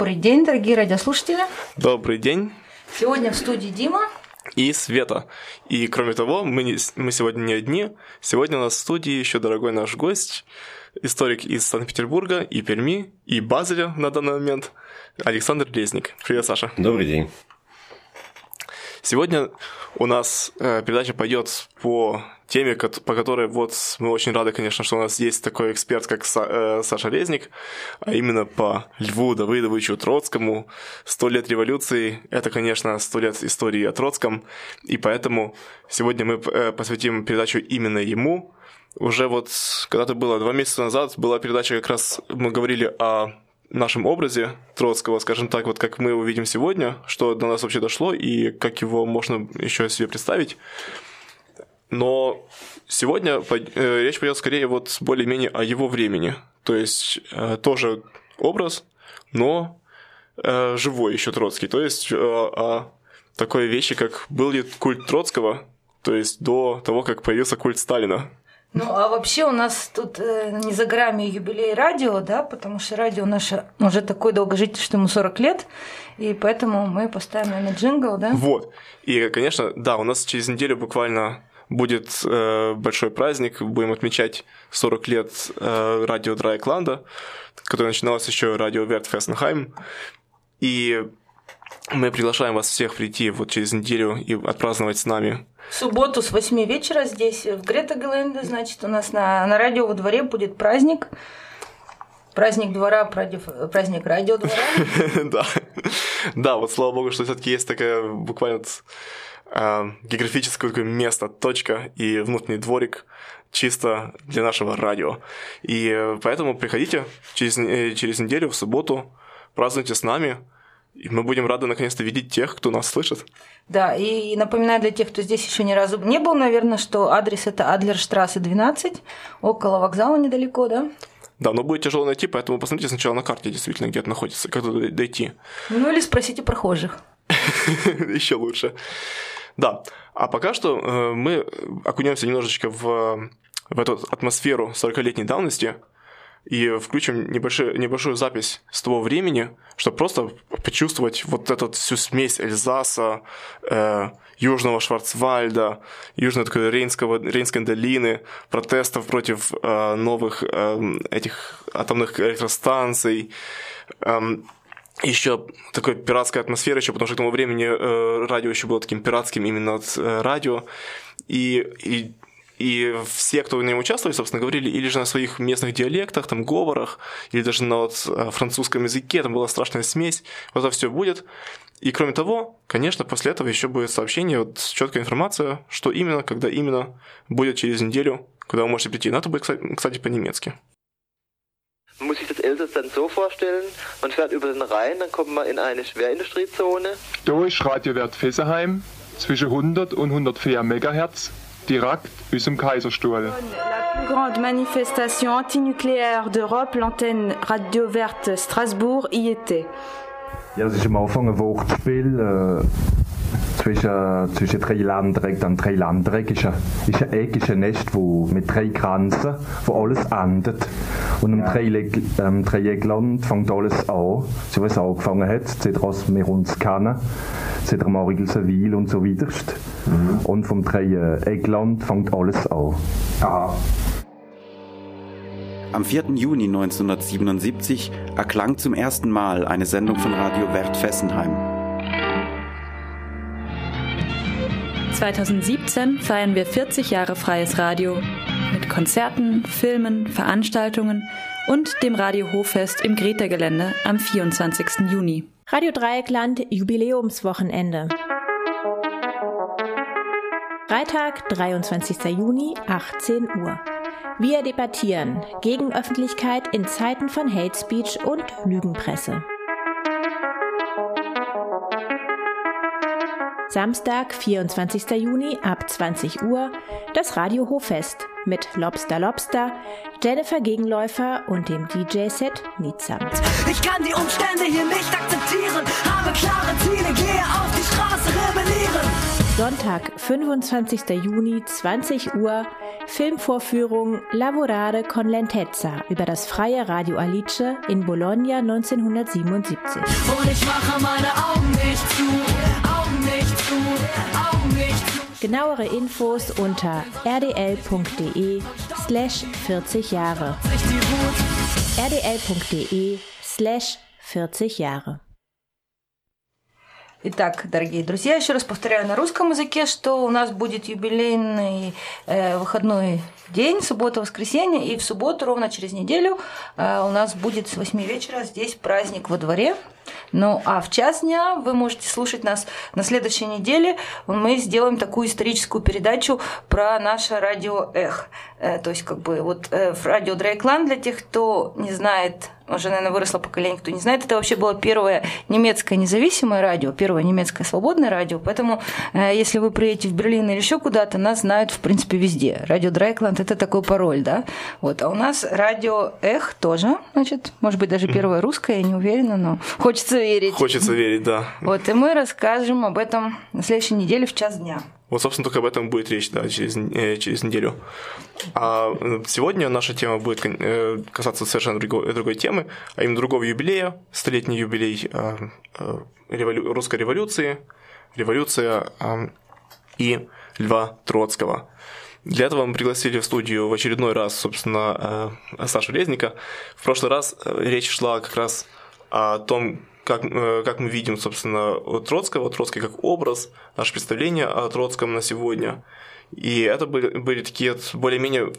Добрый день, дорогие радиослушатели. Добрый день. Сегодня в студии Дима. И Света. И кроме того, мы, не, мы сегодня не одни. Сегодня у нас в студии еще дорогой наш гость, историк из Санкт-Петербурга и Перми, и Базеля на данный момент, Александр Резник. Привет, Саша. Добрый день. Сегодня у нас э, передача пойдет по теме, по которой вот мы очень рады, конечно, что у нас есть такой эксперт, как Са, э, Саша Резник, а именно по Льву Давыдовичу Троцкому. Сто лет революции – это, конечно, сто лет истории о Троцком, и поэтому сегодня мы э, посвятим передачу именно ему. Уже вот когда-то было два месяца назад была передача, как раз мы говорили о нашем образе Троцкого, скажем так, вот как мы его видим сегодня, что до нас вообще дошло и как его можно еще себе представить. Но сегодня э, речь пойдет скорее вот более-менее о его времени. То есть э, тоже образ, но э, живой еще Троцкий. То есть о такой вещи, как был ли культ Троцкого, то есть до того, как появился культ Сталина. Ну, а вообще у нас тут э, не за грамме юбилей радио, да, потому что радио наше уже такой долгожитель, что ему 40 лет, и поэтому мы поставим, наверное, джингл, да? Вот. И, конечно, да, у нас через неделю буквально будет э, большой праздник, будем отмечать 40 лет э, радио Драйкланда, которое начиналось еще радио Верт Фессенхайм. И мы приглашаем вас всех прийти вот через неделю и отпраздновать с нами. В субботу с 8 вечера здесь, в Грета Гленде, значит, у нас на, на радио во дворе будет праздник. Праздник двора, праздник радио двора. Да. Да, вот слава богу, что все-таки есть такая буквально э, географическое такое место, точка и внутренний дворик чисто для нашего радио. И поэтому приходите через, э, через неделю в субботу, празднуйте с нами, и мы будем рады наконец-то видеть тех, кто нас слышит. Да, и напоминаю для тех, кто здесь еще ни разу не был, наверное, что адрес это Адлерштрассе 12, около вокзала недалеко, да? Да, но будет тяжело найти, поэтому посмотрите сначала на карте, действительно, где это находится, как туда дойти. Ну или спросите прохожих. Еще лучше. Да, а пока что э, мы окунемся немножечко в, в эту атмосферу 40-летней давности и включим небольшую, небольшую запись с того времени, чтобы просто почувствовать вот эту всю смесь Эльзаса, э, Южного Шварцвальда, Южной такой Рейнского, Рейнской долины, протестов против э, новых э, этих атомных электростанций, э, еще такой пиратская атмосфера еще, потому что к тому времени э, радио еще было таким пиратским именно от э, радио. И, и, и все, кто в нем участвовали, собственно, говорили или же на своих местных диалектах, там, говорах, или даже на вот, э, французском языке, там была страшная смесь. Вот это все будет. И кроме того, конечно, после этого еще будет сообщение, вот четкая информация, что именно, когда именно будет через неделю, куда вы можете прийти. Но это будет, кстати, по-немецки. Sich das dann so vorstellen, man fährt über den Rhein, dann kommt man in eine Schwerindustriezone. Da ist Radiowert Fessenheim zwischen 100 und 104 MHz, direkt aus dem Kaiserstuhl. La plus grande manifestation antinucléaire d'Europe, l'antenne Radio Verte Strasbourg, y était. Ja, das ist am Anfang ein Wortspiel. Äh zwischen, zwischen drei Landereck. Dann drei Landereck ist ein, ist ein Eck, ist ein Nest wo, mit drei Kranzen, wo alles endet. Und am Dreieck, ähm, Dreieckland fängt alles an, so wie es angefangen hat, seit wir uns kennen, seit Marigel Seville und so weiter. Mhm. Und vom Dreieckland fängt alles an. Aha. Am 4. Juni 1977 erklang zum ersten Mal eine Sendung von Radio Wert Fessenheim. 2017 feiern wir 40 Jahre freies Radio mit Konzerten, Filmen, Veranstaltungen und dem Radio Hoffest im Greta-Gelände am 24. Juni. Radio Dreieckland Jubiläumswochenende. Freitag, 23. Juni, 18 Uhr. Wir debattieren gegen Öffentlichkeit in Zeiten von Hate Speech und Lügenpresse. Samstag, 24. Juni ab 20 Uhr das Radio Hoffest mit Lobster Lobster, Jennifer Gegenläufer und dem DJ-Set Nizam. Ich kann die Umstände hier nicht akzeptieren, habe klare Ziele, gehe auf die Straße, rebellieren. Sonntag, 25. Juni, 20 Uhr, Filmvorführung Lavorare con Lentezza über das freie Radio Alice in Bologna 1977. Und ich mache meine Augen nicht zu, Genauere Infos unter rdl.de slash 40 Jahre. rdl.de slash 40 Jahre. Итак, дорогие друзья, еще раз повторяю на русском языке, что у нас будет юбилейный э, выходной день, суббота-воскресенье, и в субботу, ровно через неделю, э, у нас будет с 8 вечера здесь праздник во дворе. Ну, а в час дня вы можете слушать нас на следующей неделе. Мы сделаем такую историческую передачу про наше радио «Эх». Э, то есть, как бы, вот э, радио Дрейкланд, для тех, кто не знает уже, наверное, выросло поколение, кто не знает, это вообще было первое немецкое независимое радио, первое немецкое свободное радио, поэтому э, если вы приедете в Берлин или еще куда-то, нас знают, в принципе, везде. Радио Драйкланд – это такой пароль, да? Вот. А у нас радио Эх тоже, значит, может быть, даже первое русское, я не уверена, но хочется верить. Хочется верить, да. Вот, и мы расскажем об этом на следующей неделе в час дня. Вот, собственно, только об этом будет речь, да, через, э, через неделю. А сегодня наша тема будет э, касаться совершенно другой, другой темы, а именно другого юбилея, столетний юбилей э, э, револю, русской революции, революция э, и Льва Троцкого. Для этого мы пригласили в студию в очередной раз, собственно, э, Сашу Резника. В прошлый раз э, речь шла как раз о том, как, э, как мы видим, собственно, Троцкого, Троцкий как образ, наше представление о Троцком на сегодня. И это были, были такие более-менее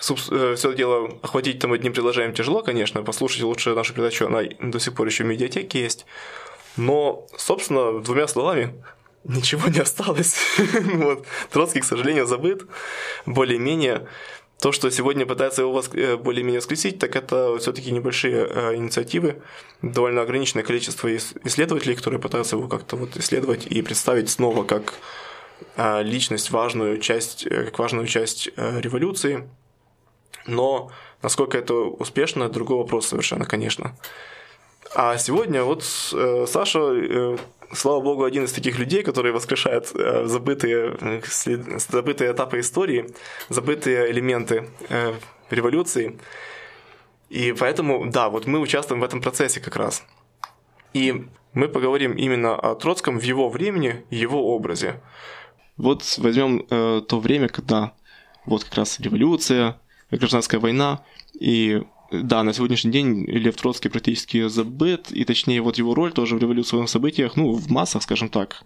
все это дело охватить там одним предложением тяжело, конечно. Послушайте лучше нашу передачу, она до сих пор еще в медиатеке есть. Но, собственно, двумя словами, ничего не осталось. Троцкий, к сожалению, забыт. Более-менее то, что сегодня пытается его э, более-менее воскресить, так это все-таки небольшие э, инициативы, довольно ограниченное количество исследователей, которые пытаются его как-то вот исследовать и представить снова как э, личность, важную часть, как важную часть революции. Но насколько это успешно, другой вопрос совершенно, конечно. А сегодня вот Саша слава богу, один из таких людей, которые воскрешают э, забытые, э, забытые этапы истории, забытые элементы э, революции. И поэтому, да, вот мы участвуем в этом процессе как раз. И мы поговорим именно о Троцком в его времени, его образе. Вот возьмем э, то время, когда вот как раз революция, гражданская война, и да, на сегодняшний день Лев Троцкий практически забыт, и точнее вот его роль тоже в революционных событиях, ну, в массах, скажем так,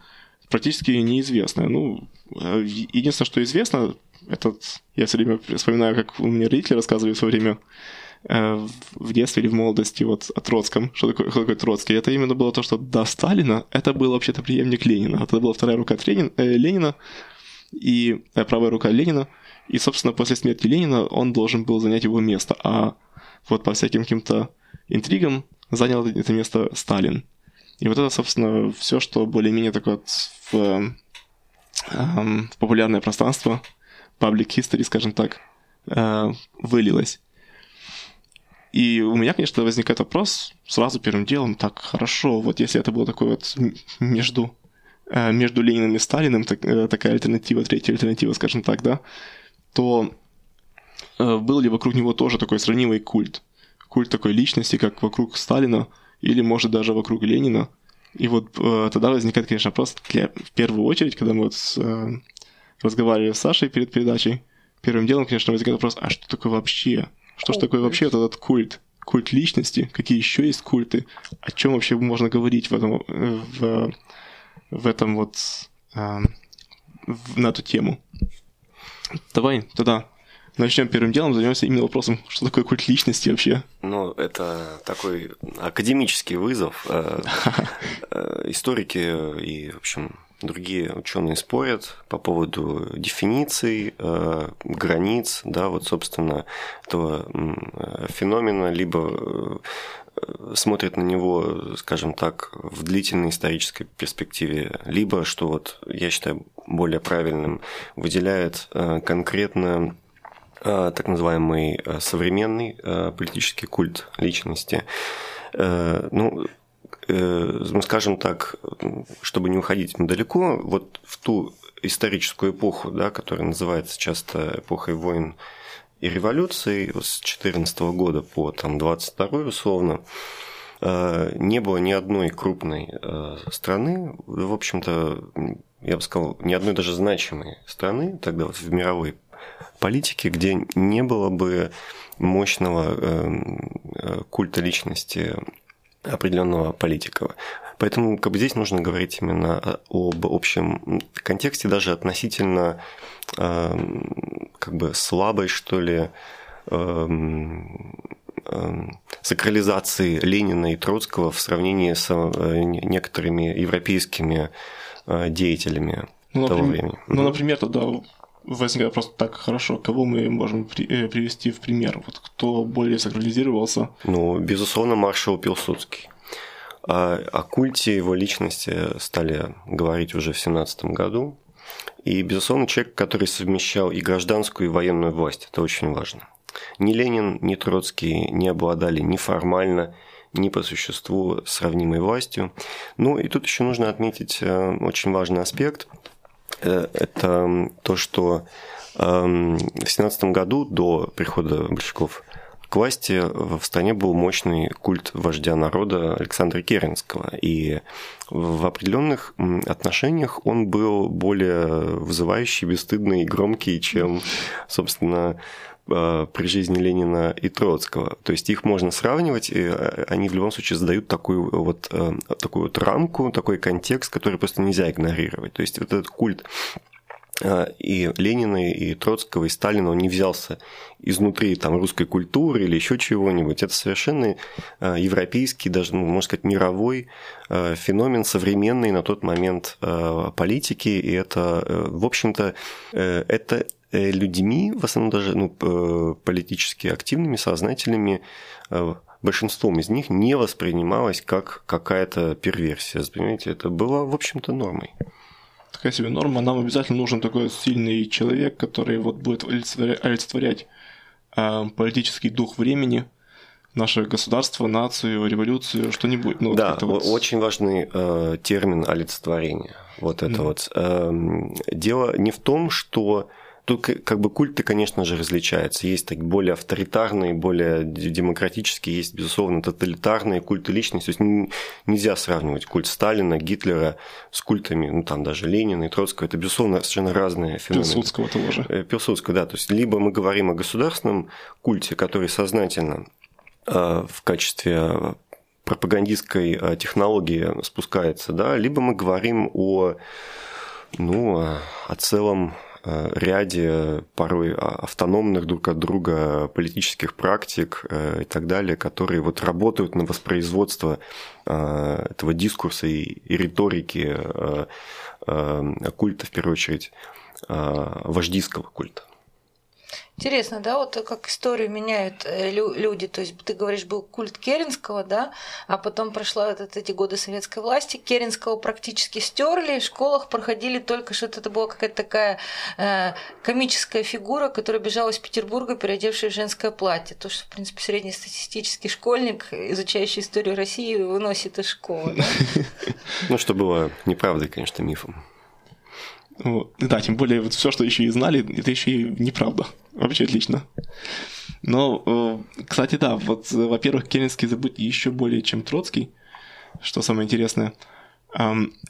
практически неизвестная. Ну, э, единственное, что известно, этот, я все время вспоминаю, как у меня родители рассказывали в свое время э, в детстве или в молодости вот о Троцком, что такое, что такое Троцкий. Это именно было то, что до Сталина это был вообще-то преемник Ленина. Это была вторая рука Ленина, э, Ленина и э, правая рука Ленина. И, собственно, после смерти Ленина он должен был занять его место. А вот по всяким каким-то интригам занял это место Сталин. И вот это, собственно, все, что более-менее такое в, эм, в популярное пространство, public history, скажем так, э, вылилось. И у меня, конечно, возникает вопрос сразу первым делом, так, хорошо, вот если это было такое вот между, э, между Лениным и Сталиным, так, э, такая альтернатива, третья альтернатива, скажем так, да, то был ли вокруг него тоже такой сравнимый культ? Культ такой личности, как вокруг Сталина, или, может, даже вокруг Ленина. И вот э, тогда возникает, конечно, вопрос, для, в первую очередь, когда мы вот с, э, разговаривали с Сашей перед передачей, первым делом, конечно, возникает вопрос, а что такое вообще? Что же такое вообще этот культ? Культ личности? Какие еще есть культы? О чем вообще можно говорить в этом, э, в, в этом вот, э, в, на эту тему? Давай тогда начнем первым делом, займемся именно вопросом, что такое культ личности вообще. Ну, это такой академический вызов. Э, э, историки и, в общем, другие ученые спорят по поводу дефиниций, э, границ, да, вот, собственно, этого феномена, либо смотрят на него, скажем так, в длительной исторической перспективе, либо, что вот я считаю более правильным, выделяет конкретно так называемый э, современный э, политический культ личности. Ну, мы скажем так, чтобы не уходить далеко, вот в ту историческую эпоху, да, которая называется часто эпохой войн и революций, с 14 года по там, 22 условно, не было ни одной крупной страны, в общем-то, я бы сказал, ни одной даже значимой страны тогда вот в мировой политики, где не было бы мощного эм, э, культа личности определенного политика. Поэтому как бы здесь нужно говорить именно об общем контексте, даже относительно э, как бы слабой, что ли, э, сакрализации Ленина и Троцкого в сравнении с э, некоторыми европейскими э, деятелями ну, того например, времени. Ну, например, тогда возникает просто так хорошо, кого мы можем при, э, привести в пример? Вот кто более сакрализировался? Ну, безусловно, маршал Пилсудский. О, о культе его личности стали говорить уже в 17 году. И, безусловно, человек, который совмещал и гражданскую, и военную власть. Это очень важно. Ни Ленин, ни Троцкий не обладали ни формально, ни по существу сравнимой властью. Ну и тут еще нужно отметить э, очень важный аспект – это то, что эм, в семнадцатом году до прихода большевиков к власти в стране был мощный культ вождя народа Александра Керенского. И в определенных отношениях он был более вызывающий, бесстыдный и громкий, чем, собственно, Э, при жизни Ленина и Троцкого. То есть их можно сравнивать, и э, они в любом случае задают такую вот, э, такую вот рамку, такой контекст, который просто нельзя игнорировать. То есть вот этот культ и Ленина, и Троцкого, и Сталина, он не взялся изнутри там, русской культуры или еще чего-нибудь. Это совершенно европейский, даже, ну, можно сказать, мировой феномен современной на тот момент политики. И это, в общем-то, это Э, людьми, в основном даже ну, политически активными, сознательными, э, большинством из них не воспринималось как какая-то перверсия. Понимаете, это было, в общем-то, нормой. Такая себе норма. Нам обязательно нужен такой сильный человек, который вот будет олицетворять э, политический дух времени, наше государство, нацию, революцию, что-нибудь. Ну, да, вот... очень важный э, термин олицетворение. Вот это mm. вот. Э, дело не в том, что Тут как бы культы, конечно же, различаются. Есть так более авторитарные, более демократические, есть, безусловно, тоталитарные культы личности. То есть нельзя сравнивать культ Сталина, Гитлера с культами, ну там даже Ленина и Троцкого. Это, безусловно, совершенно разные феномены. Пилсудского того же. Э, Пилсудского, да. То есть либо мы говорим о государственном культе, который сознательно э, в качестве пропагандистской э, технологии спускается, да, либо мы говорим о, ну, о целом ряде порой а, автономных друг от друга политических практик э, и так далее, которые вот работают на воспроизводство э, этого дискурса и, и риторики культа, в первую очередь, вождистского культа. Интересно, да, вот как историю меняют э, люди. То есть ты говоришь, был культ Керенского, да, а потом прошла вот эти годы советской власти, Керенского практически стерли, в школах проходили только что это была какая-то такая э, комическая фигура, которая бежала из Петербурга, переодевшая в женское платье. То, что, в принципе, среднестатистический школьник, изучающий историю России, выносит из школы. Ну, что было неправдой, конечно, мифом. Вот. Да, тем более вот все, что еще и знали, это еще и неправда. Вообще отлично. Но, э, кстати, да, вот, во-первых, Керенский забыть еще более, чем Троцкий, что самое интересное.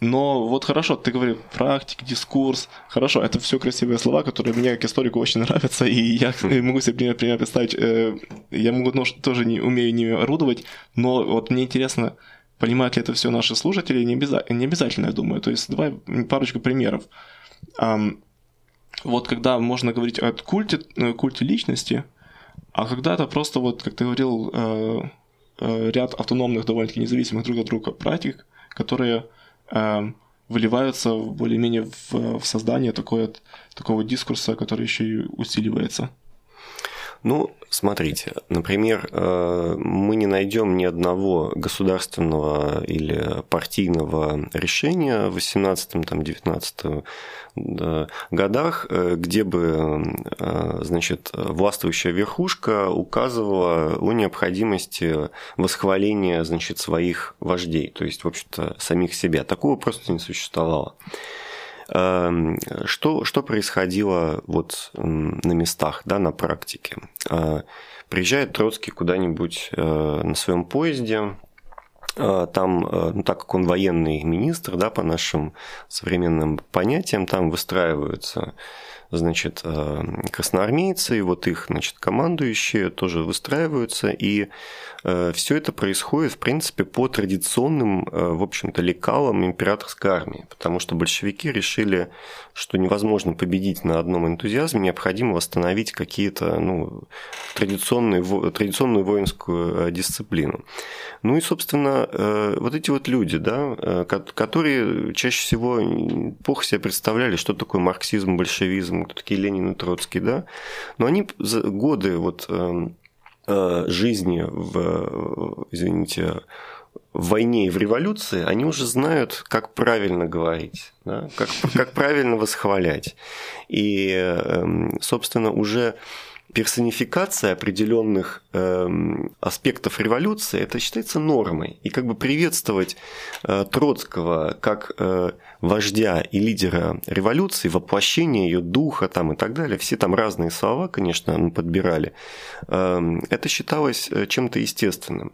Но вот хорошо, ты говорил практик, дискурс. Хорошо, это все красивые слова, которые мне как историку очень нравятся, и я могу себе пример, представить. Э, я могу тоже не умею не орудовать, но вот мне интересно, понимают ли это все наши слушатели, не, обяза- не обязательно, я думаю. То есть давай парочку примеров. Вот когда можно говорить о культе, э, культе личности, а когда это просто вот, как ты говорил, э, э, ряд автономных, довольно-таки независимых друг от друга практик, которые выливаются более-менее в, в создание такое, такого дискурса, который еще и усиливается. Ну, смотрите, например, э, мы не найдем ни одного государственного или партийного решения в 18-19 годах, э, где бы э, значит, властвующая верхушка указывала о необходимости восхваления значит, своих вождей, то есть, в общем-то, самих себя. Такого просто не существовало. Эм, что, что происходило вот на местах, да, на практике? Э, приезжает Троцкий куда-нибудь э, на своем поезде, э, там, ну, так как он военный министр, да, по нашим современным понятиям, там выстраиваются значит, красноармейцы, и вот их, значит, командующие тоже выстраиваются, и Э, все это происходит, в принципе, по традиционным, э, в общем-то, лекалам императорской армии, потому что большевики решили, что невозможно победить на одном энтузиазме, необходимо восстановить какие-то ну, традиционные, традиционную воинскую э, дисциплину. Ну и, собственно, вот эти вот люди, да, которые чаще всего плохо себе представляли, что такое марксизм, большевизм, кто такие Ленин и Троцкий, да, но они за годы вот эм, Э, жизни в, извините, в войне и в революции, они уже знают, как правильно говорить, да? как, как правильно восхвалять. И, эм, собственно, уже персонификация определенных э, аспектов революции, это считается нормой. И как бы приветствовать э, Троцкого как э, вождя и лидера революции, воплощение ее духа там, и так далее, все там разные слова, конечно, мы подбирали, э, это считалось э, чем-то естественным.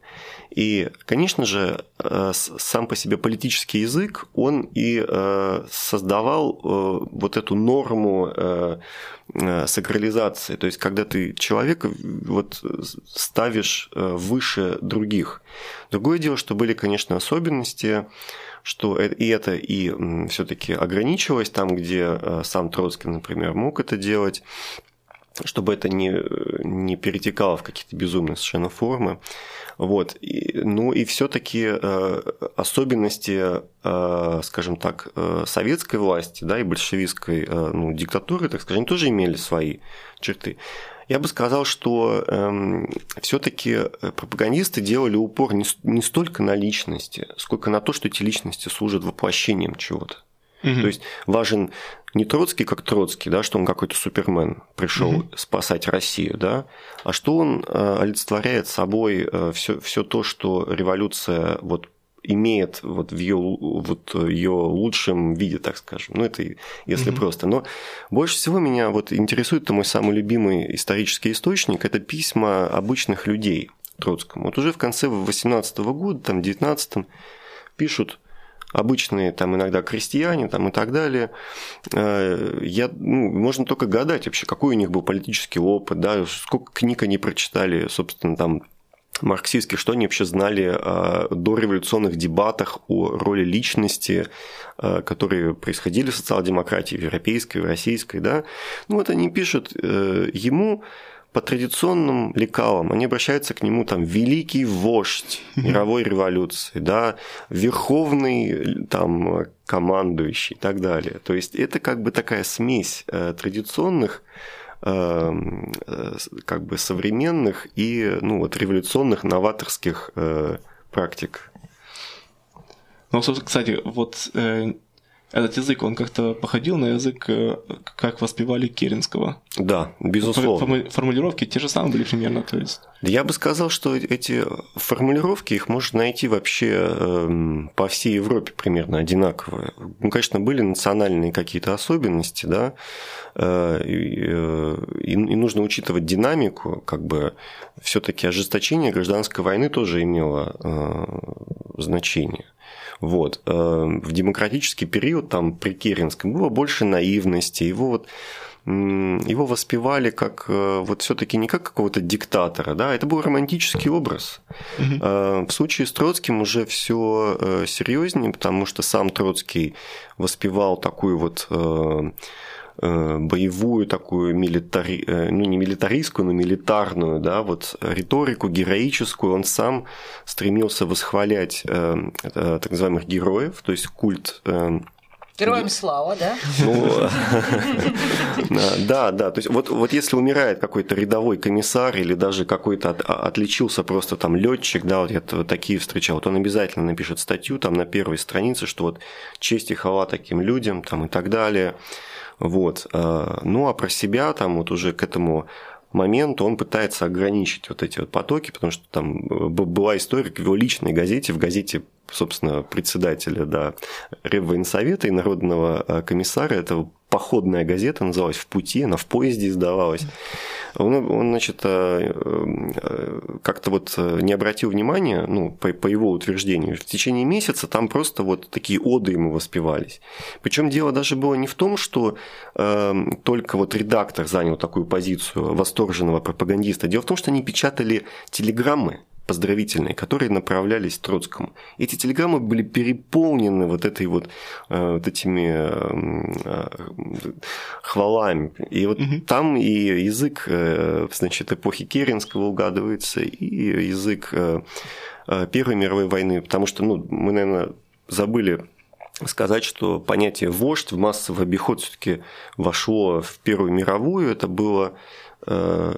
И, конечно же, э, сам по себе политический язык, он и э, создавал э, вот эту норму сакрализации, то есть когда ты человека вот ставишь выше других. Другое дело, что были, конечно, особенности, что и это и все-таки ограничивалось там, где сам Троцкий, например, мог это делать, чтобы это не, не перетекало в какие-то безумные совершенно формы. Вот. И, ну и все-таки э, особенности, э, скажем так, э, советской власти да, и большевистской э, ну, диктатуры, так скажем, тоже имели свои черты. Я бы сказал, что эм, все-таки пропагандисты делали упор не, не столько на личности, сколько на то, что эти личности служат воплощением чего-то. Угу. То есть важен не Троцкий как Троцкий, да, что он какой-то супермен пришел угу. спасать Россию, да, а что он э, олицетворяет собой все, э, все то, что революция вот имеет вот в ее, вот ее лучшем виде, так скажем. Ну, это если mm просто. Но больше всего меня вот интересует мой самый любимый исторический источник – это письма обычных людей Троцкому. Вот уже в конце 18 года, там, 19 пишут обычные там иногда крестьяне там и так далее. Э, я, ну, можно только гадать вообще, какой у них был политический опыт, да, сколько книг они прочитали, собственно, там марксистских, что они вообще знали о дореволюционных дебатах о роли личности, э, которые происходили в социал-демократии, в европейской, в российской, да. Ну вот они пишут э, ему, по традиционным лекалам, они обращаются к нему там великий вождь мировой революции, да, верховный там командующий и так далее. То есть это как бы такая смесь э, традиционных эм, э, как бы современных и ну, вот, революционных новаторских э, практик. Ну, кстати, вот этот язык, он как-то походил на язык, э, как воспевали Керенского. Да, безусловно. Формулировки те же самые были примерно, то есть. Я бы сказал, что эти формулировки, их можно найти вообще эм, по всей Европе примерно одинаковые. Ну, конечно, были национальные какие-то особенности, да, э, э, и, и нужно учитывать динамику, как бы все-таки ожесточение гражданской войны тоже имело значение. Вот. Э, в демократический период, там, при Керенском, было больше наивности, его вот его воспевали как э, вот все-таки не как какого-то диктатора, да, это был романтический образ. Угу. В случае с Троцким уже все серьезнее, потому что сам Троцкий воспевал такую вот э, боевую такую милитари... э, ну не милитаристскую, но милитарную, да, вот риторику героическую. Он сам стремился восхвалять э, э, так называемых героев, то есть культ э, Героям слава, да? Ну, да, да. То есть вот, вот если умирает какой-то рядовой комиссар или даже какой-то от, отличился просто там летчик, да, вот я вот такие встречал, вот он обязательно напишет статью там на первой странице, что вот честь и хвала таким людям там и так далее. Вот. Ну, а про себя там вот уже к этому моменту он пытается ограничить вот эти вот потоки, потому что там была история в его личной газете, в газете собственно, председателя да, Реввоенсовета и Народного комиссара, это походная газета, называлась «В пути», она в поезде издавалась. Он, он значит, как-то вот не обратил внимания, ну, по, по его утверждению, в течение месяца там просто вот такие оды ему воспевались. Причем дело даже было не в том, что э, только вот редактор занял такую позицию восторженного пропагандиста. Дело в том, что они печатали телеграммы поздравительные, которые направлялись Троцкому. Эти телеграммы были переполнены вот этой вот, э, вот этими э, хвалами. И вот угу. там и язык, э, значит, эпохи Керенского угадывается, и язык Первой мировой войны, потому что, ну, мы, наверное, забыли сказать, что понятие вождь в массовый обиход все-таки вошло в Первую мировую. Это было Э,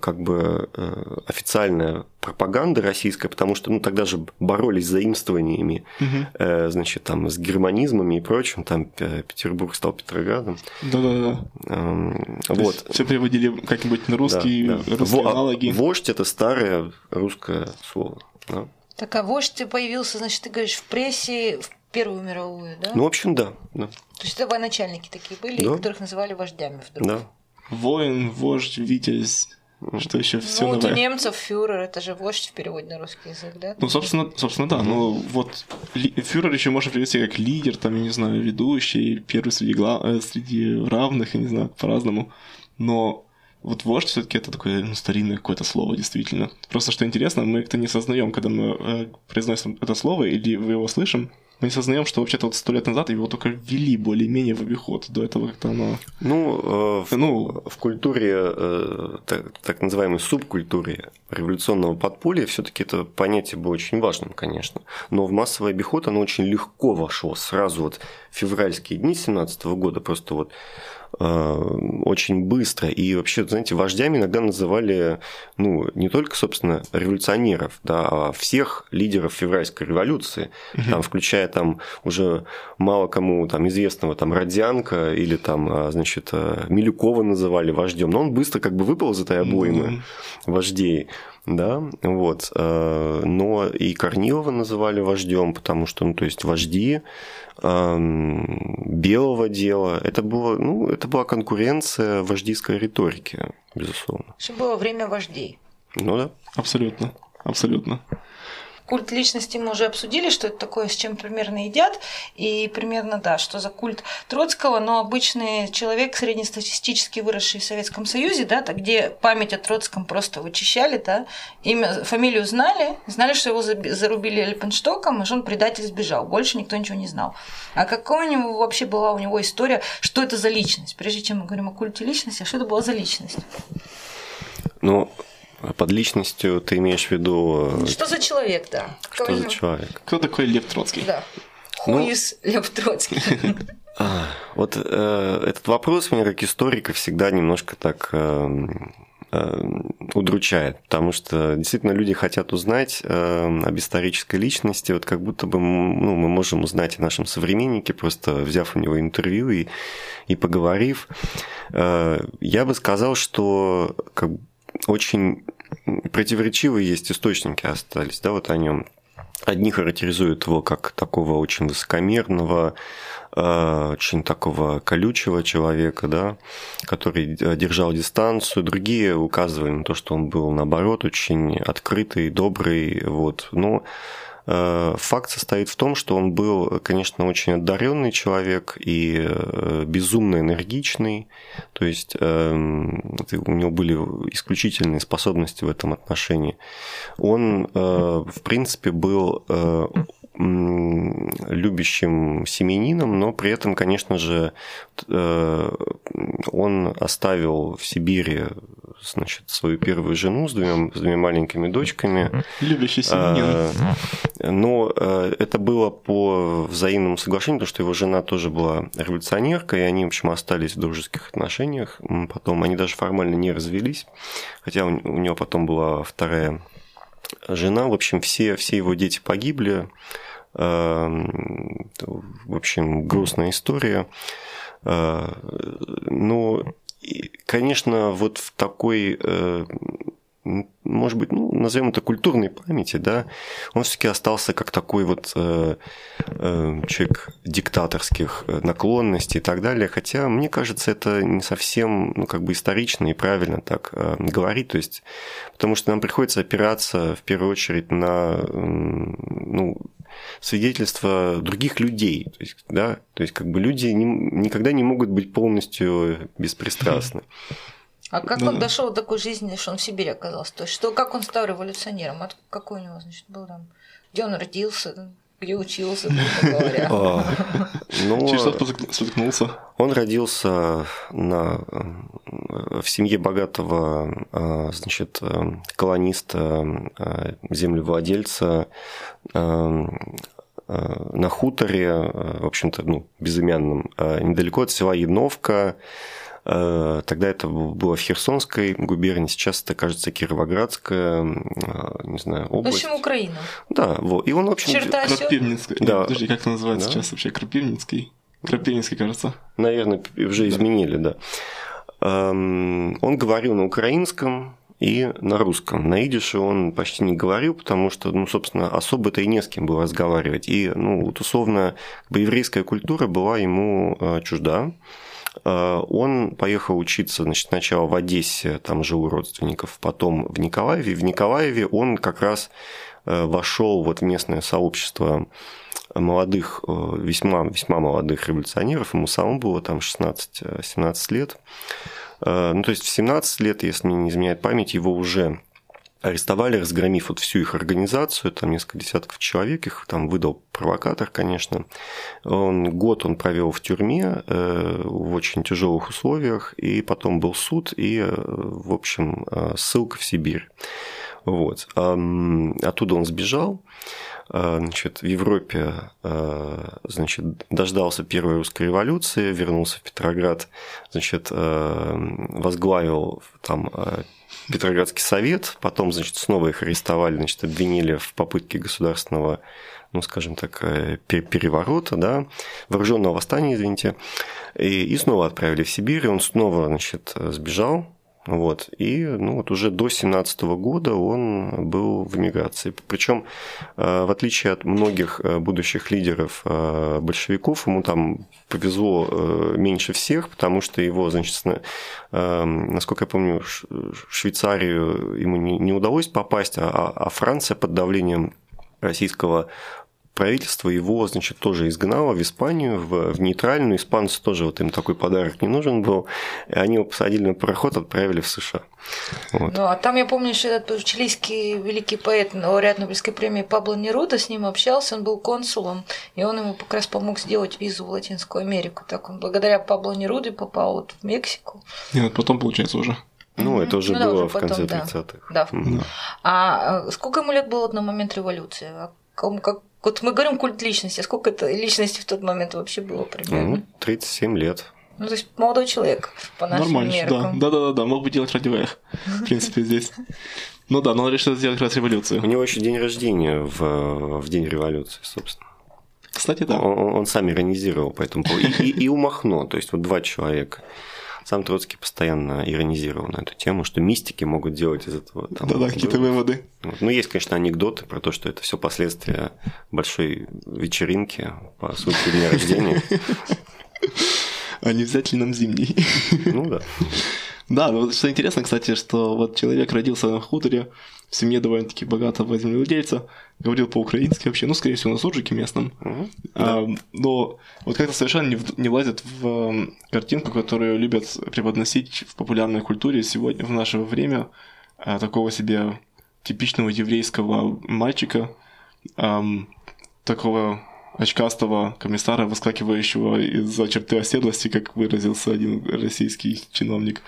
как бы э, официальная пропаганда российская, потому что ну, тогда же боролись с заимствованиями, угу. значит, там, с германизмами и прочим, там Петербург стал Петроградом. Да-да-да. Эм, вот. Все переводили как-нибудь на русский, да, да. русские Во- аналоги. Вождь – это старое русское слово. Да. Так, а вождь появился, значит, ты говоришь, в прессе в Первую мировую, да? Ну, в общем, да. да. То есть это военачальники такие были, да. которых называли вождями вдруг? Да воин, вождь, витязь. Что еще все ну, новое. у немцев фюрер это же вождь в переводе на русский язык, да? Ну, собственно, собственно, да. Ну, вот фюрер еще можно привести как лидер, там, я не знаю, ведущий, первый среди, глав... Э, среди равных, я не знаю, по-разному. Но вот вождь все-таки это такое ну, старинное какое-то слово, действительно. Просто что интересно, мы это не сознаем, когда мы э, произносим это слово или вы его слышим, мы не сознаем, что вообще-то вот сто лет назад его только ввели более-менее в обиход. До этого как-то оно... Ну, э, в, ну, в культуре, э, так, так называемой субкультуре революционного подполья все таки это понятие было очень важным, конечно. Но в массовый обиход оно очень легко вошло. Сразу вот февральские дни 17 года просто вот очень быстро. И вообще, знаете, вождями иногда называли, ну, не только, собственно, революционеров, да, а всех лидеров февральской революции, угу. там, включая там уже мало кому там известного там Родянка или там, а, значит, э, Милюкова называли вождем, но он быстро как бы выпал из этой обоймы угу. вождей да, вот, э, но и Корнилова называли вождем, потому что, ну, то есть вожди белого дела, это было, ну, это была конкуренция вождийской риторики, безусловно. Что было время вождей. Ну да. Абсолютно, абсолютно культ личности мы уже обсудили, что это такое, с чем примерно едят, и примерно, да, что за культ Троцкого, но обычный человек, среднестатистически выросший в Советском Союзе, да, так, где память о Троцком просто вычищали, да, имя, фамилию знали, знали, что его зарубили Альпенштоком, и что он предатель сбежал, больше никто ничего не знал. А какая у него вообще была у него история, что это за личность? Прежде чем мы говорим о культе личности, а что это была за личность? Ну, под личностью ты имеешь в виду... Э, что за человек, да? Что Кого за человек? Кто такой Лев Троцкий? Да. Хуис ну, Лев Троцкий. А, вот э, этот вопрос меня как историка всегда немножко так э, удручает, потому что действительно люди хотят узнать э, об исторической личности, вот как будто бы ну, мы можем узнать о нашем современнике, просто взяв у него интервью и, и поговорив. Э, я бы сказал, что как, очень противоречивые есть источники остались, да, вот о нем. Одни характеризуют его как такого очень высокомерного, э, очень такого колючего человека, да, который держал дистанцию. Другие указывали на то, что он был, наоборот, очень открытый, добрый. Вот. Но факт состоит в том, что он был, конечно, очень одаренный человек и э, безумно энергичный, то есть эм, у него были исключительные способности в этом отношении. Он, э, в принципе, был любящим семенином, но при этом, конечно же, э, он оставил в Сибири значит, свою первую жену с двумя, с двумя маленькими дочками. Любящий семенин. Э, Но э, это было по взаимному соглашению, потому что его жена тоже была революционерка, и они, в общем, остались в дружеских отношениях. Потом они даже формально не развелись, хотя у него потом была вторая жена. В общем, все, все его дети погибли. Эм, В общем, грустная история. Э, Но, конечно, вот в такой э, может быть, ну, назовем это культурной памяти, да, он все-таки остался как такой вот э, э, человек диктаторских э, наклонностей и так далее. Хотя, мне кажется, это не совсем, ну, как бы исторично и правильно так э, говорить. То есть, потому что нам приходится опираться в первую очередь на, м, ну, свидетельства других людей. То есть, да, то есть как бы люди не- никогда не могут быть полностью беспристрастны. А как Да. он дошел до такой жизни, что он в Сибири оказался? То есть, что, как он стал революционером? От, какой у него, значит, был там? Где он родился? Где учился, грубо говоря? Ну, Через что споткнулся? Он родился на, в семье богатого э, значит, э, колониста, э, землевладельца на хуторе, в общем-то, ну, безымянном, недалеко от села Яновка. Э, Тогда это было в Херсонской губернии, сейчас это, кажется, Кировоградская, э, не знаю, В область. общем, Украина. Да, вот. И он, в общем... Черта Крапивницкая. Да. Подожди, как это называется Да. сейчас вообще? Крапивницкий? Крапивницкий, кажется. Наверное, уже изменили, да. Эм, Он говорил на украинском и на русском. На идише он почти не говорил, потому что, ну, собственно, особо-то и не с кем было разговаривать. И, ну, вот условно, как бы еврейская культура была ему э, чужда. Э, Он поехал учиться, значит, сначала в Одессе, там жил у родственников, потом в Николаеве. В Николаеве он как раз э, вошел вот в местное сообщество молодых, э, весьма, весьма молодых революционеров, ему самому было там 16-17 лет. Ну, то есть в 17 лет, если не изменяет память, его уже арестовали, разгромив вот всю их организацию, там несколько десятков человек, их там выдал провокатор, конечно. Он, год он провел в тюрьме э, в очень тяжелых условиях, и потом был суд, и, э, в общем, э, ссылка в Сибирь. Вот. Оттуда он сбежал, э, значит, в Европе, значит, дождался первой русской революции, вернулся в Петроград, значит, возглавил там Петроградский совет, потом, значит, снова их арестовали, значит, обвинили в попытке государственного, ну, скажем так, э, пе- переворота, да, вооруженного восстания, извините, и, и снова отправили в Сибирь, и он снова, значит, сбежал, вот. И ну, вот уже до 17 года он был в эмиграции. Причем, в отличие от многих э, будущих лидеров э, большевиков, ему там повезло э, меньше всех, потому что его, значит, э, насколько я помню, Ш- Швейцарию ему не, удалось попасть, а, а Франция под давлением российского правительство его, значит, тоже изгнало в Испанию, в, в нейтральную. Испанцы тоже вот им такой подарок не нужен был. И они его посадили на пароход, отправили в США. Вот. Ну, а там я помню, что этот чилийский великий поэт, лауреат Нобелевской премии Пабло Неруда с ним общался, он был консулом, и он ему как раз помог сделать визу в Латинскую Америку. Так он благодаря Пабло Неруде попал вот в Мексику. Нет, потом, получается, уже. Ну, это уже Ну да, было уже в конце потом, да. 30-х. Да. А э, сколько ему лет было на момент революции? А кому- как, вот мы говорим культ личности, а сколько это личности в тот момент вообще было примерно? Ну, 37 лет. Ну, то есть молодой человек по нашим Нормально, да. меркам. Да, да, да, да, мог бы делать радио Эх, в принципе, здесь. Ну да, но он решил сделать как раз революцию. У него еще день рождения в, в день революции, собственно. Кстати, да. Он, он- он сам иронизировал по этому поводу. И, и, и у Махно, то есть вот два человека. Сам Троцкий постоянно иронизировал на эту тему, что мистики могут делать из этого. там, Да-да, какие-то выводы. Вот. Ну, есть, конечно, анекдоты про то, что это все последствия большой вечеринки по случаю дня рождения. А не взять ли нам зимний? Ну да. Да, ну что интересно, кстати, что вот человек родился на хуторе, в семье довольно-таки богатого землевладельца, говорил по-украински вообще, ну, скорее всего, на суржике местном. А, но вот как-то совершенно не, в- не влазит в м, картинку, которую любят преподносить в популярной культуре сегодня, в наше время, а, такого себе типичного еврейского мальчика, ам, такого очкастого комиссара, выскакивающего из-за черты оседлости, как выразился один российский чиновник.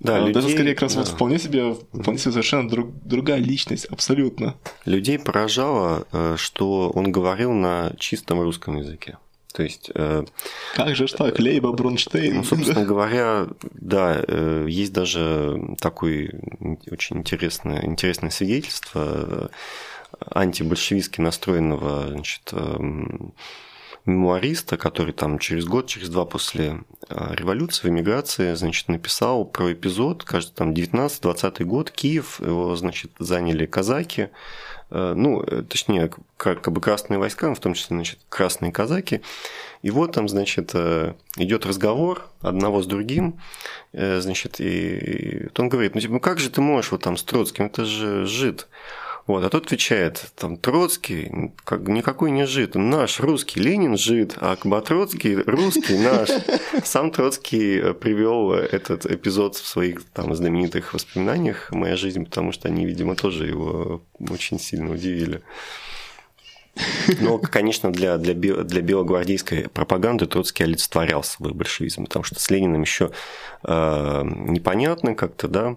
Да, А, людей- Даже скорее как раз вот да. вполне себе, вполне себе совершенно друг- другая личность, абсолютно. Людей поражало, э, что он говорил на чистом русском языке. То есть, э, Как же ж так, Лейба Бронштейн. ну, собственно говоря, да, э, есть даже такое очень интересное, интересное свидетельство антибольшевистски настроенного значит, эм, мемуариста, который там через год, через два после э, революции в эмиграции, значит, написал про эпизод, кажется, там 19-20 год, Киев, его, значит, заняли казаки, э, ну, э, точнее, как, бы красные войска, в том числе, значит, красные казаки, и вот там, значит, идет разговор одного с другим, значит, и, и он говорит, ну, типа, ну как же ты можешь вот там с Троцким, это же жид. Вот, а тот отвечает, там, Троцкий, как, никакой не жид, наш, русский, Ленин жид, а а Троцкий русский наш. Сам Троцкий привел этот эпизод в своих там знаменитых воспоминаниях «Моя жизнь», потому что они, видимо, тоже его очень сильно удивили. Но, конечно, для, для, бе- для белогвардейской пропаганды Троцкий олицетворял свой большевизм, потому что с Лениным еще э, непонятно как-то, да.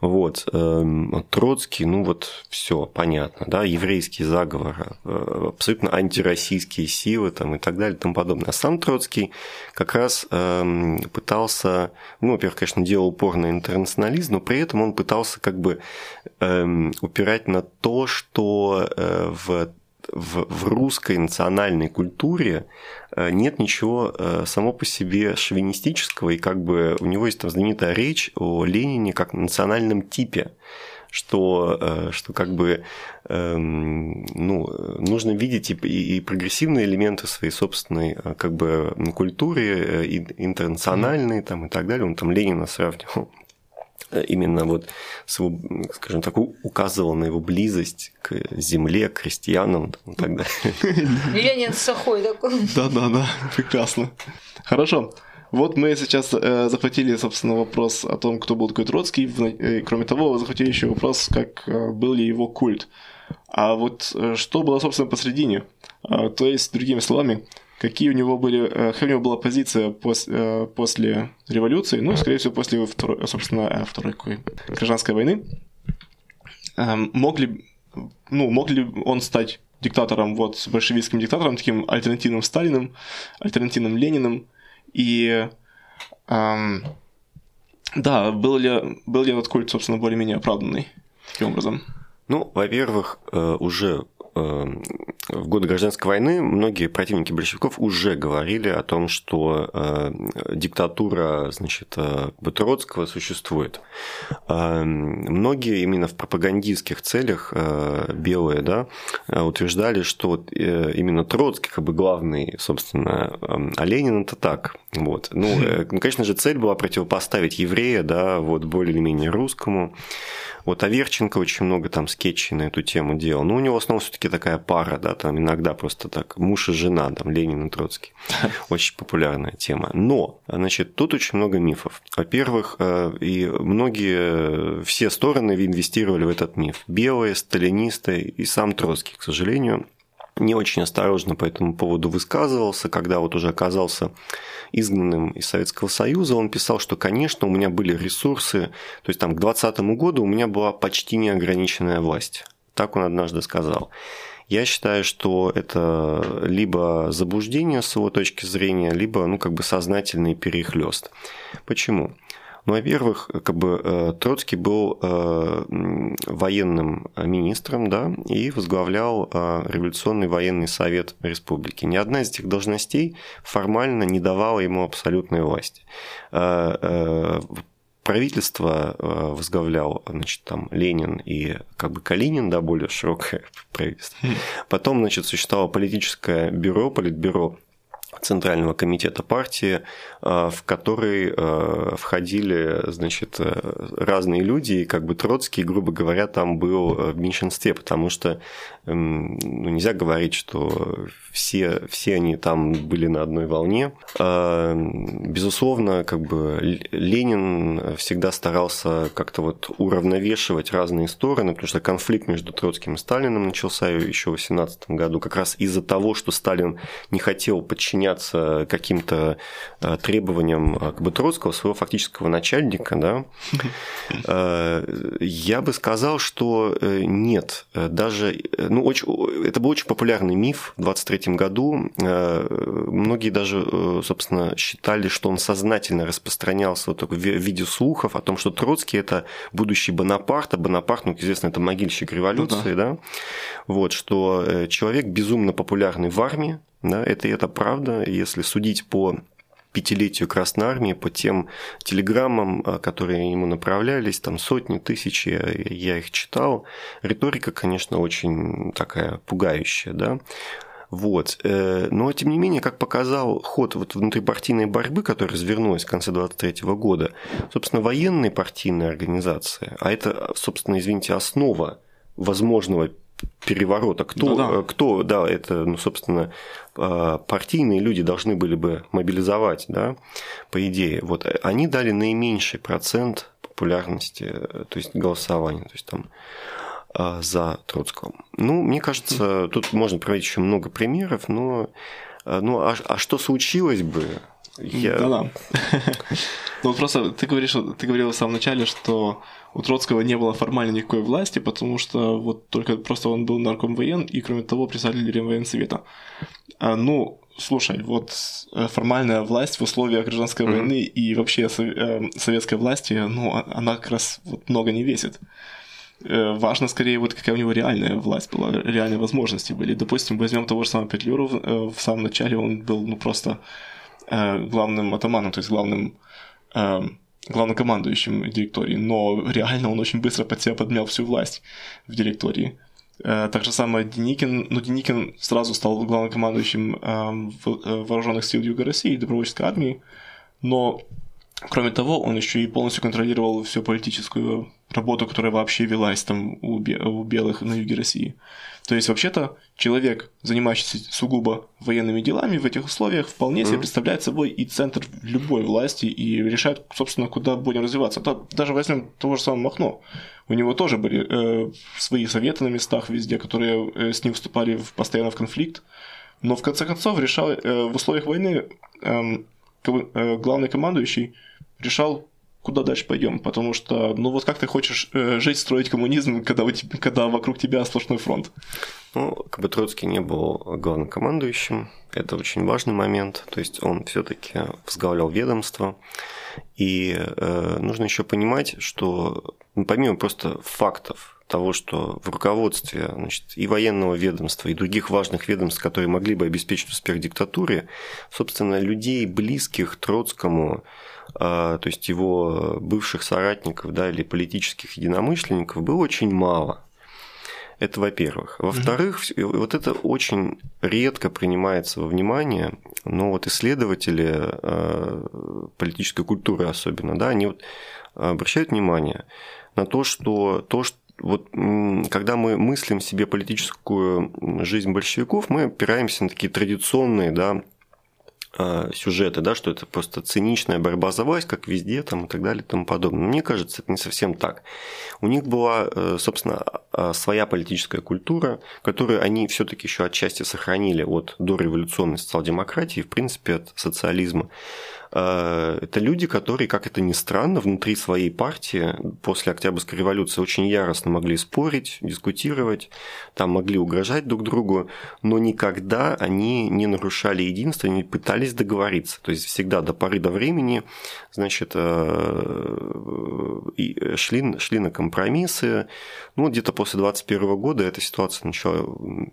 Вот. эм, Троцкий, ну вот все понятно, да, еврейский заговор, э, абсолютно антироссийские силы там, и так далее и тому подобное. А сам Троцкий как раз эм, пытался, ну, во-первых, конечно, делал упор на интернационализм, но при этом он пытался как бы эм, упирать на то, что э, в в, в русской национальной культуре э, нет ничего э, само по себе шовинистического, и как бы у него есть там знаменитая речь о Ленине как национальном типе, что, э, что как бы эм, ну, нужно видеть и, и- и прогрессивные элементы своей собственной как бы культуре, и интернациональные там, и так далее. Он там Ленина сравнивал именно вот его, скажем так, указывал на его близость к земле, к крестьянам и так далее. Ленин сухой такой. Да-да-да, прекрасно. Хорошо. Вот мы сейчас э, захватили, собственно, вопрос о том, кто был такой Троцкий. В на- э, кроме того, захватили еще вопрос, как э, был ли его культ. А вот э, что было, собственно, посредине? А, то есть, другими словами, какие у него были, э, какая у него была позиция пос- э, после революции, ну, скорее всего, после, второй, собственно, э, второй какой, гражданской войны. Эм, мог ли, ну, мог ли он стать диктатором, вот, большевистским диктатором, таким альтернативным Сталиным, альтернативным Лениным, и эм, да, был ли, был ли этот культ, собственно, более-менее оправданный таким образом? Ну, во-первых, уже в годы гражданской войны многие противники большевиков уже говорили о том, что э, диктатура, значит, э, Троцкого существует. Э, Многие именно в пропагандистских целях э, белые, да, э, утверждали, что э, именно Троцкий как бы главный, собственно, э, а Ленин это так. Вот. Ну, э, ну, конечно же, цель была противопоставить еврея, да, вот более или менее русскому. Вот Аверченко очень много там скетчей на эту тему делал. Но у него в основном все-таки такая пара, да, там иногда просто так муж и жена, там Ленин и Троцкий. Очень популярная тема. Но, значит, тут очень много мифов. Во-первых, э, и многие, все стороны инвестировали в этот миф. Белые, сталинисты и сам Троцкий, к сожалению, не очень осторожно по этому поводу высказывался, когда вот уже оказался изгнанным из Советского Союза, он писал, что, конечно, у меня были ресурсы, то есть там к 2020 году у меня была почти неограниченная власть. Так он однажды сказал. Я считаю, что это либо заблуждение с его точки зрения, либо ну, как бы сознательный перехлест. Почему? Ну, во-первых, как бы э, Троцкий был э, военным министром, да, и возглавлял э, революционный военный совет республики. Ни одна из этих должностей формально не давала ему абсолютной власти. Правительство возглавлял, значит, там Ленин и как бы Калинин, да, более широкое правительство. Потом, значит, существовало политическое бюро, политбюро, Центрального комитета партии, в который входили, значит, разные люди, и как бы Троцкий, грубо говоря, там был в меньшинстве, потому что ну, нельзя говорить, что все, все они там были на одной волне. Безусловно, как бы Ленин всегда старался как-то вот уравновешивать разные стороны, потому что конфликт между Троцким и Сталиным начался еще в 18 году, как раз из-за того, что Сталин не хотел подчиняться каким-то э, требованиям э, как бы, Троцкого, своего фактического начальника, да, э, я бы сказал, что нет, даже, ну, очень, это был очень популярный миф в 23 году, многие даже, собственно, считали, что он сознательно распространялся вот в виде слухов о том, что Троцкий – это будущий Бонапарт, а Бонапарт, ну, известно, это могильщик революции, ну, да. да, вот, что человек безумно популярный в армии, да, это, это правда, если судить по пятилетию Красной Армии, по тем телеграммам, которые ему направлялись, там сотни, тысячи, я их читал. Риторика, конечно, очень такая пугающая, да. Вот. Э, но, тем не менее, как показал ход вот внутрипартийной борьбы, которая развернулась в конце 23 года, собственно, военные партийные организации, а это, собственно, извините, основа возможного переворота. Кто, да, да. кто, да, это, ну, собственно, а, партийные люди должны были бы мобилизовать, да, по идее. Вот они дали наименьший процент популярности, то есть голосования, то есть там за Троцкого. Ну, мне кажется, тут можно приводить еще много примеров, но ну, а, а что случилось бы? Я... Да-да. Ну, просто ты говоришь, ты говорил в самом начале, что у Троцкого не было формально никакой власти, потому что вот только просто он был нарком воен, и кроме того председателем военсовета. А, ну, слушай, вот э, формальная власть в условиях гражданской mm-hmm. войны и вообще э, советской власти, ну, а, она как раз вот много не весит. Э, важно скорее вот какая у него реальная власть была, реальные возможности были. Допустим, возьмем того же самого Петлюру, в самом начале он был ну просто главным атаманом, то есть главным главнокомандующим директории, но реально он очень быстро под себя подмял всю власть в директории. Э, так же самое Деникин, ну Деникин сразу стал главнокомандующим э, вооруженных сил Юга России, добровольческой армии, но кроме того, он еще и полностью контролировал всю политическую работу, которая вообще велась там у, у белых на юге России. То есть, вообще-то, человек, занимающийся сугубо военными делами в этих условиях, вполне себе представляет собой и центр любой власти и решает, собственно, куда будем развиваться. Даже возьмем того же самого Махно. У него тоже были э, свои советы на местах везде, которые э, с ним вступали в, постоянно в конфликт. Но в конце концов решал э, в условиях войны э, э, главный командующий решал куда дальше пойдем, потому что, ну вот как ты хочешь э, жить, строить коммунизм, когда, у тебя, когда вокруг тебя сплошной фронт? Ну, как бы Троцкий не был главнокомандующим, это очень важный момент, то есть он все-таки возглавлял ведомство, и э, нужно еще понимать, что ну, помимо просто фактов того, что в руководстве значит, и военного ведомства, и других важных ведомств, которые могли бы обеспечить успех диктатуре, собственно, людей, близких Троцкому, а, то есть его бывших соратников да, или политических единомышленников было очень мало. Это во-первых. Во-вторых, mm-hmm. вот это очень редко принимается во внимание, но вот исследователи э, политической культуры особенно, да, они вот обращают внимание на то, что то, что вот когда мы мыслим себе политическую жизнь большевиков, мы опираемся на такие традиционные, да, а, сюжеты, да, что это просто циничная борьба за власть, как везде там, и так далее и тому подобное. Мне кажется, это не совсем так. У них была, э, собственно, а, своя политическая культура, которую они все-таки еще отчасти сохранили от дореволюционной социал-демократии, в принципе, от социализма. Э, это люди, которые, как это ни странно, внутри своей партии после Октябрьской революции очень яростно могли спорить, дискутировать, там могли угрожать друг другу, но никогда они не нарушали единство, не пытались договориться. То есть всегда до поры до времени, значит, э, шли, шли на компромиссы. Ну, где-то после 21 года эта ситуация начала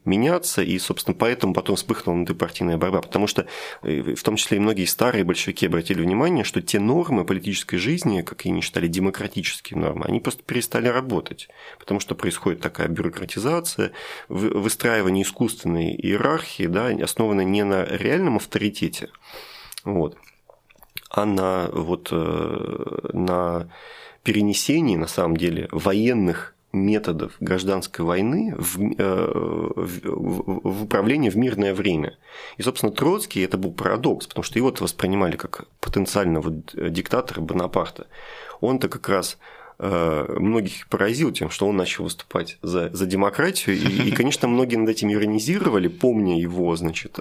меняться, и, собственно, поэтому потом вспыхнула внутрипартийная борьба, потому что э, в том числе и многие старые большевики обратили внимание, что те нормы политической жизни, как они считали демократические нормы, они просто перестали работать, потому что происходит такая бюрократизация, выстраивание искусственной иерархии, да, основанной не на реальном авторитете, вот, а на, вот, э, на перенесении, на самом деле, военных методов гражданской войны в, э, в, в управлении в мирное время. И, собственно, Троцкий это был парадокс, потому что его воспринимали как потенциального диктатора Бонапарта. Он-то как раз э, многих поразил тем, что он начал выступать за, за демократию. И, и, конечно, многие над этим иронизировали, помня его, значит,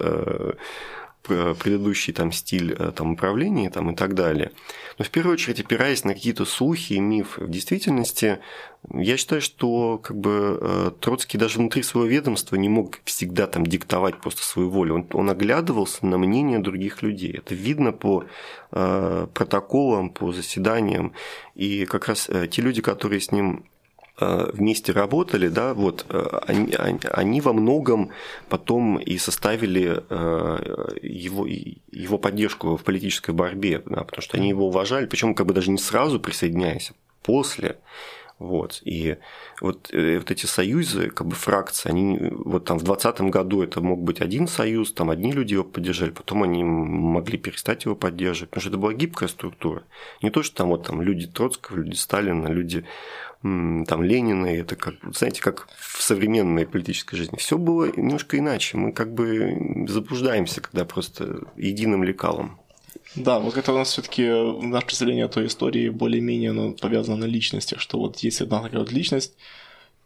предыдущий там стиль э, там, управления там, и так далее. Но в первую очередь, опираясь на какие-то слухи и мифы, в действительности я считаю, что как бы э, Троцкий даже внутри своего ведомства не мог всегда там диктовать просто свою волю. Он, он оглядывался на мнение других людей. Это видно по э, протоколам, по заседаниям. И как раз э, те люди, которые с ним Э, вместе работали, да, вот э, они, они во многом потом и составили э, его, его поддержку в политической борьбе, да, потому что они его уважали, причем как бы даже не сразу присоединяясь, а после. Вот. И вот, вот эти союзы, как бы фракции, они вот там в 2020 году это мог быть один союз, там одни люди его поддержали, потом они могли перестать его поддерживать, потому что это была гибкая структура. Не то, что там вот там люди Троцкого, люди Сталина, люди там Ленина, это как, знаете, как в современной политической жизни. Все было немножко иначе. Мы как бы заблуждаемся, когда просто единым лекалом. Да, вот это у нас все-таки наше представление о той истории более-менее оно повязано на личностях, что вот есть одна такая вот личность,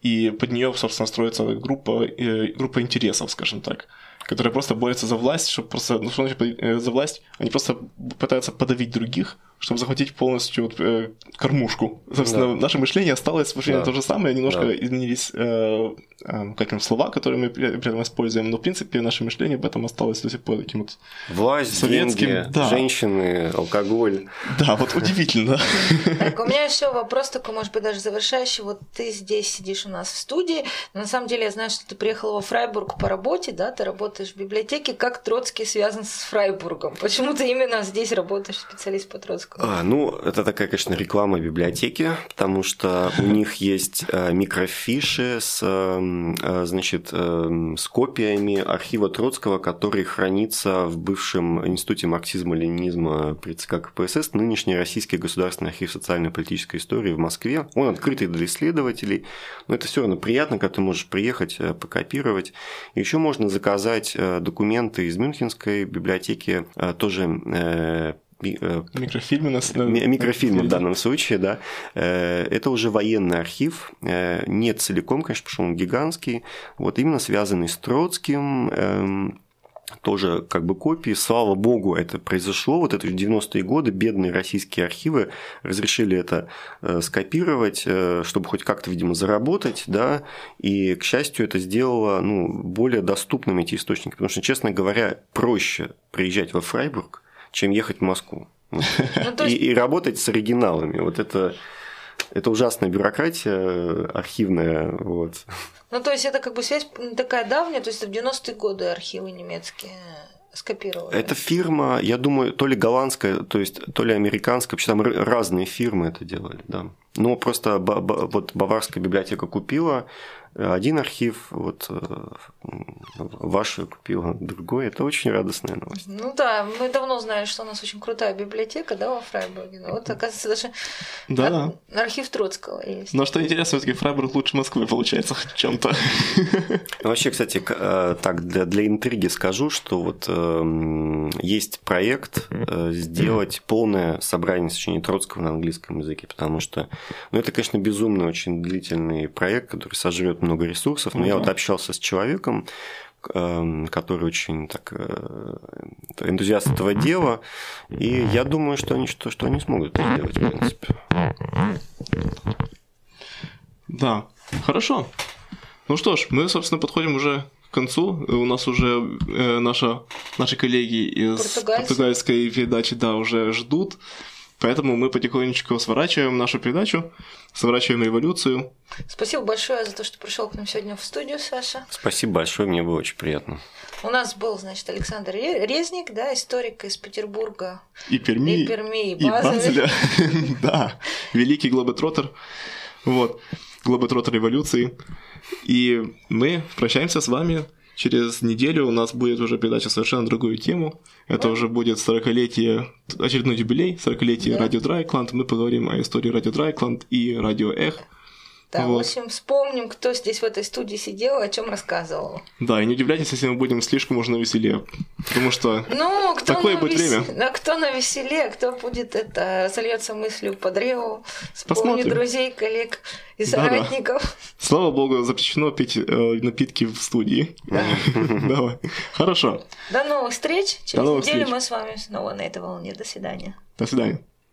и под нее, собственно, строится группа, э, группа интересов, скажем так, которая просто борется за власть, чтобы просто, ну, что значит э, за власть, они просто пытаются подавить других, чтобы захватить полностью вот, э, кормушку. Собственно, да. наше мышление осталось вообще да. то же самое, немножко да. изменились э, э, как слова, которые мы при, при этом используем, но в принципе наше мышление об этом осталось до сих пор таким вот Власть, советским. Деньги, да. женщины, алкоголь. Да, вот удивительно. Так, у меня еще вопрос такой, может быть, даже завершающий. Вот ты здесь сидишь у нас в студии, но на самом деле я знаю, что ты приехал во Фрайбург по работе, да, ты работаешь в библиотеке. Как Троцкий связан с Фрайбургом? Почему ты именно здесь работаешь, специалист по Троцкому? А, ну, это такая, конечно, реклама библиотеки, потому что у них есть э, микрофиши с, э, значит, э, с копиями архива Троцкого, который хранится в бывшем Институте марксизма-ленинизма при ЦК КПСС, нынешний Российский государственный архив социально-политической истории в Москве. Он открытый для исследователей, но это все равно приятно, когда ты можешь приехать, покопировать. Еще можно заказать документы из Мюнхенской библиотеки, тоже Э, микрофильмы, на... микрофильмы в данном случае, да, э, это уже военный архив, э, не целиком, конечно, потому что он гигантский, вот именно связанный с Троцким, эм, тоже как бы копии. Слава богу, это произошло. Вот это 90-е годы бедные российские архивы разрешили это скопировать, чтобы хоть как-то, видимо, заработать, да, и, к счастью, это сделало ну, более доступными эти источники, потому что, честно говоря, проще приезжать во Фрайбург, чем ехать в Москву. Ну, и, и работать с оригиналами. Вот это, это ужасная бюрократия архивная. Вот. Ну, то есть это как бы связь такая давняя, то есть в 90-е годы архивы немецкие скопировали. Это фирма, я думаю, то ли голландская, то есть то ли американская, вообще там разные фирмы это делали, да. Но просто вот Баварская библиотека купила один архив, вот э, вашу купила другой. Это очень радостная новость. Ну да, мы давно знали, что у нас очень крутая библиотека, да, во Фрайбурге. Но вот, оказывается, даже да. архив Троцкого есть. Но что интересно, все-таки Фрайбург лучше Москвы получается в чем-то. Вообще, кстати, э, так для, для интриги скажу, что вот э, есть проект сделать полное собрание сочинений Троцкого на английском языке, потому что, ну, это, конечно, безумно очень длительный проект, который сожрет много ресурсов, но угу. я вот общался с человеком, эм, который очень так э, энтузиаст этого дела, и я думаю, что они, что, что они смогут это сделать, в принципе. Да, хорошо. Ну что ж, мы, собственно, подходим уже к концу. У нас уже э, наша, наши коллеги из португальской передачи, да, уже ждут. Поэтому мы потихонечку сворачиваем нашу передачу, сворачиваем революцию. Спасибо большое за то, что пришел к нам сегодня в студию, Саша. Спасибо большое, мне было очень приятно. У нас был, значит, Александр Резник, да, историк из Петербурга. И Перми, и, Перми, и, и Базеля. да, великий глоботротер. Вот, глоботротер революции. И мы прощаемся с вами. Через неделю у нас будет уже передача совершенно другую тему. Это уже будет 40-летие, очередной юбилей, 40-летие да. Радио Драйкланд. Мы поговорим о истории Радио Драйкланд и Радио Эх. Да, вот. в общем, вспомним, кто здесь в этой студии сидел и о чем рассказывал. Да, и не удивляйтесь, если мы будем слишком уж на веселе, потому что ну, кто такое будет вес... время. А кто на веселе, кто будет это, сольется мыслью по древу, вспомнит друзей, коллег и соратников. Да, да. Слава богу, запрещено пить э, напитки в студии. Да. Давай. Хорошо. До новых встреч. Через До новых неделю встреч. мы с вами снова на этой волне. До свидания. До свидания.